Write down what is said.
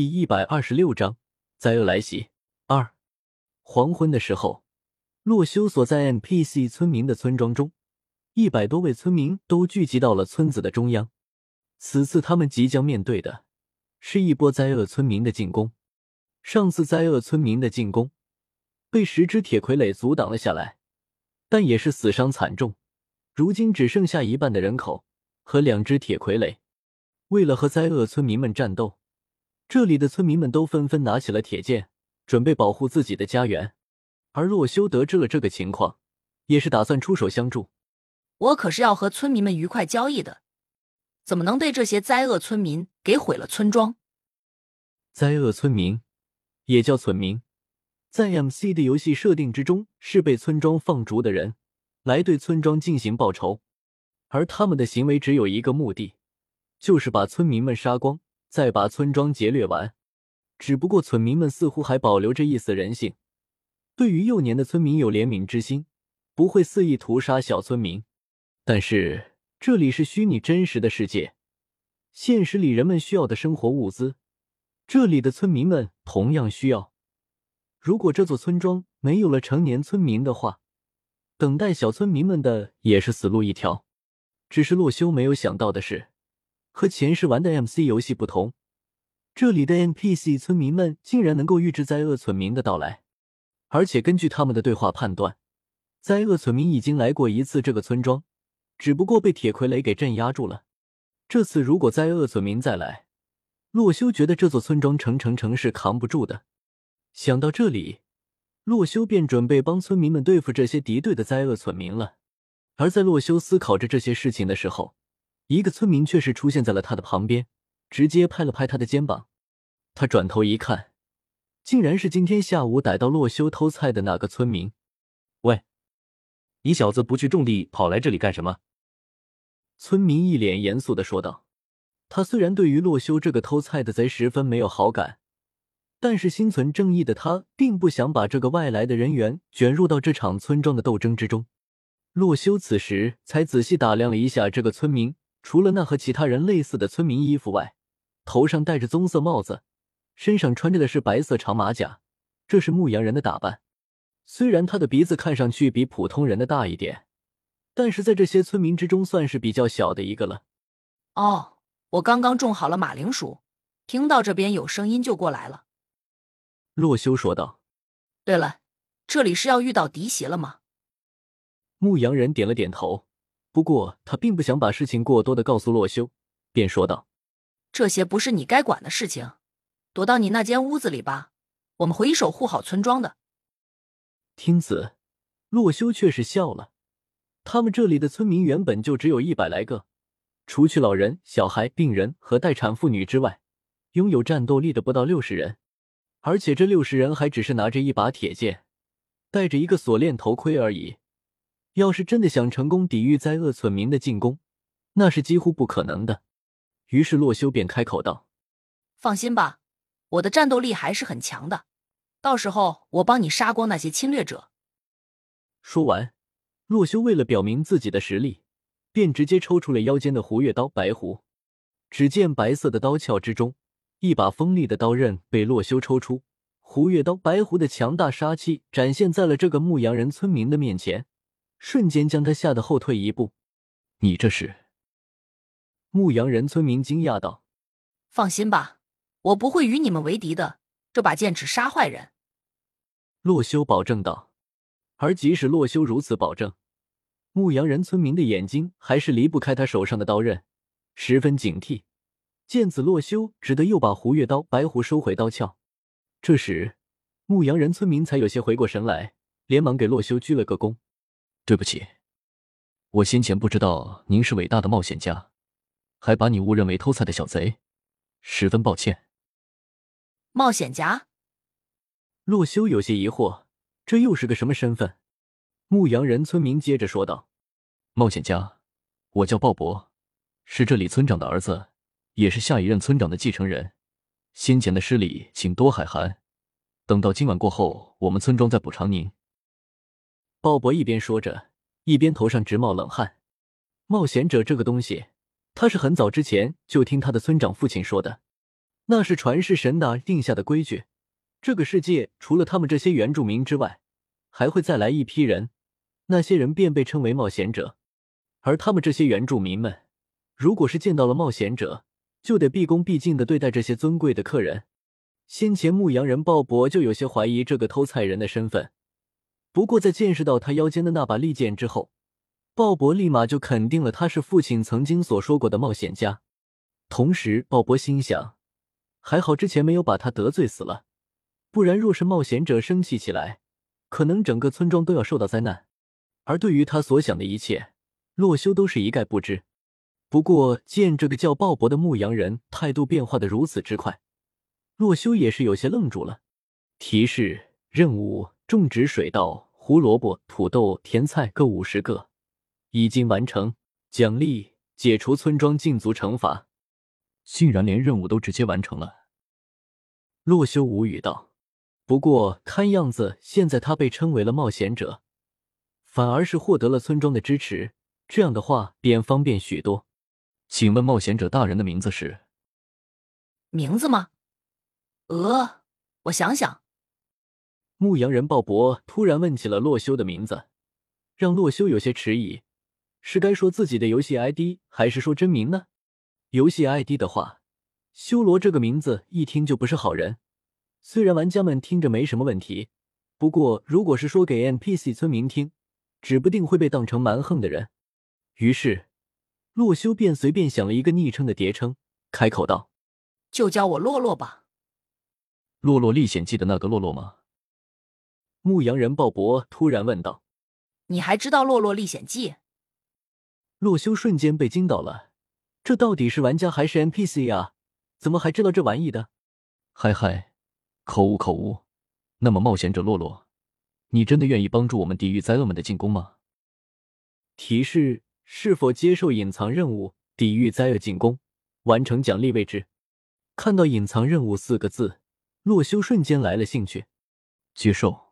第一百二十六章灾厄来袭二。黄昏的时候，洛修所在 NPC 村民的村庄中，一百多位村民都聚集到了村子的中央。此次他们即将面对的是一波灾厄村民的进攻。上次灾厄村民的进攻被十只铁傀儡阻挡了下来，但也是死伤惨重。如今只剩下一半的人口和两只铁傀儡。为了和灾厄村民们战斗。这里的村民们都纷纷拿起了铁剑，准备保护自己的家园。而洛修得知了这个情况，也是打算出手相助。我可是要和村民们愉快交易的，怎么能被这些灾厄村民给毁了村庄？灾厄村民也叫村民，在 MC 的游戏设定之中，是被村庄放逐的人，来对村庄进行报仇。而他们的行为只有一个目的，就是把村民们杀光。再把村庄劫掠完，只不过村民们似乎还保留着一丝人性，对于幼年的村民有怜悯之心，不会肆意屠杀小村民。但是这里是虚拟真实的世界，现实里人们需要的生活物资，这里的村民们同样需要。如果这座村庄没有了成年村民的话，等待小村民们的也是死路一条。只是洛修没有想到的是。和前世玩的 MC 游戏不同，这里的 NPC 村民们竟然能够预知灾厄村民的到来，而且根据他们的对话判断，灾厄村民已经来过一次这个村庄，只不过被铁傀儡给镇压住了。这次如果灾厄村民再来，洛修觉得这座村庄成城城是扛不住的。想到这里，洛修便准备帮村民们对付这些敌对的灾厄村民了。而在洛修思考着这些事情的时候，一个村民却是出现在了他的旁边，直接拍了拍他的肩膀。他转头一看，竟然是今天下午逮到洛修偷菜的那个村民。喂，你小子不去种地，跑来这里干什么？村民一脸严肃的说道。他虽然对于洛修这个偷菜的贼十分没有好感，但是心存正义的他并不想把这个外来的人员卷入到这场村庄的斗争之中。洛修此时才仔细打量了一下这个村民。除了那和其他人类似的村民衣服外，头上戴着棕色帽子，身上穿着的是白色长马甲，这是牧羊人的打扮。虽然他的鼻子看上去比普通人的大一点，但是在这些村民之中算是比较小的一个了。哦，我刚刚种好了马铃薯，听到这边有声音就过来了。洛修说道。对了，这里是要遇到敌袭了吗？牧羊人点了点头。不过他并不想把事情过多的告诉洛修，便说道：“这些不是你该管的事情，躲到你那间屋子里吧，我们会守护好村庄的。”听此，洛修却是笑了。他们这里的村民原本就只有一百来个，除去老人、小孩、病人和待产妇女之外，拥有战斗力的不到六十人，而且这六十人还只是拿着一把铁剑，戴着一个锁链头盔而已。要是真的想成功抵御灾厄村民的进攻，那是几乎不可能的。于是洛修便开口道：“放心吧，我的战斗力还是很强的，到时候我帮你杀光那些侵略者。”说完，洛修为了表明自己的实力，便直接抽出了腰间的胡月刀白狐。只见白色的刀鞘之中，一把锋利的刀刃被洛修抽出，胡月刀白狐的强大杀气展现在了这个牧羊人村民的面前。瞬间将他吓得后退一步。你这是？牧羊人村民惊讶道：“放心吧，我不会与你们为敌的。这把剑只杀坏人。”洛修保证道。而即使洛修如此保证，牧羊人村民的眼睛还是离不开他手上的刀刃，十分警惕。见此，洛修只得又把胡月刀白狐收回刀鞘。这时，牧羊人村民才有些回过神来，连忙给洛修鞠了个躬。对不起，我先前不知道您是伟大的冒险家，还把你误认为偷菜的小贼，十分抱歉。冒险家，洛修有些疑惑，这又是个什么身份？牧羊人村民接着说道：“冒险家，我叫鲍勃，是这里村长的儿子，也是下一任村长的继承人。先前的失礼，请多海涵。等到今晚过后，我们村庄再补偿您。”鲍勃一边说着，一边头上直冒冷汗。冒险者这个东西，他是很早之前就听他的村长父亲说的。那是传世神达定下的规矩。这个世界除了他们这些原住民之外，还会再来一批人，那些人便被称为冒险者。而他们这些原住民们，如果是见到了冒险者，就得毕恭毕敬的对待这些尊贵的客人。先前牧羊人鲍勃就有些怀疑这个偷菜人的身份，不过在见识到他腰间的那把利剑之后，鲍勃立马就肯定了他是父亲曾经所说过的冒险家。同时，鲍勃心想，还好之前没有把他得罪死了，不然若是冒险者生气起来，可能整个村庄都要受到灾难。而对于他所想的一切，洛修都是一概不知。不过，见这个叫鲍勃的牧羊人态度变化的如此之快。洛修也是有些愣住了。提示：任务种植水稻、胡萝卜、土豆、甜菜各五十个，已经完成。奖励：解除村庄禁足惩罚。竟然连任务都直接完成了。洛修无语道：“不过看样子，现在他被称为了冒险者，反而是获得了村庄的支持。这样的话，便方便许多。请问冒险者大人的名字是？名字吗？”呃，我想想。牧羊人鲍勃突然问起了洛修的名字，让洛修有些迟疑，是该说自己的游戏 ID，还是说真名呢？游戏 ID 的话，修罗这个名字一听就不是好人。虽然玩家们听着没什么问题，不过如果是说给 NPC 村民听，指不定会被当成蛮横的人。于是，洛修便随便想了一个昵称的叠称，开口道：“就叫我洛洛吧。”《洛洛历险记》的那个洛洛吗？牧羊人鲍勃突然问道。“你还知道《洛洛历险记》？”洛修瞬间被惊到了，这到底是玩家还是 NPC 啊？怎么还知道这玩意的？嗨嗨，口误口误。那么冒险者洛洛，你真的愿意帮助我们抵御灾厄们的进攻吗？提示：是否接受隐藏任务，抵御灾厄进攻，完成奖励位置？看到“隐藏任务”四个字。洛修瞬间来了兴趣，接受。